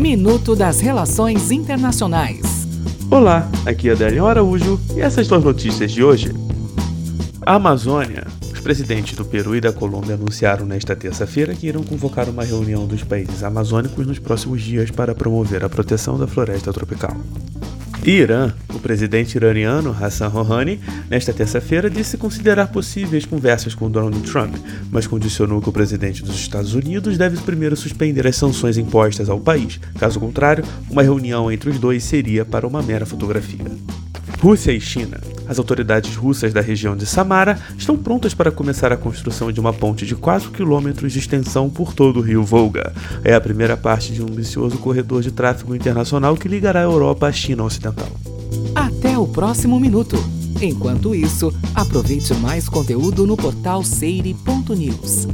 Minuto das Relações Internacionais. Olá, aqui é Adélio Araújo e essas são as notícias de hoje. A Amazônia. Os presidentes do Peru e da Colômbia anunciaram nesta terça-feira que irão convocar uma reunião dos países amazônicos nos próximos dias para promover a proteção da floresta tropical. Irã, o presidente iraniano Hassan Rouhani, nesta terça-feira disse considerar possíveis conversas com Donald Trump, mas condicionou que o presidente dos Estados Unidos deve primeiro suspender as sanções impostas ao país. Caso contrário, uma reunião entre os dois seria para uma mera fotografia. Rússia e China. As autoridades russas da região de Samara estão prontas para começar a construção de uma ponte de 4 quilômetros de extensão por todo o rio Volga. É a primeira parte de um ambicioso corredor de tráfego internacional que ligará a Europa à China Ocidental. Até o próximo minuto. Enquanto isso, aproveite mais conteúdo no portal seire.news.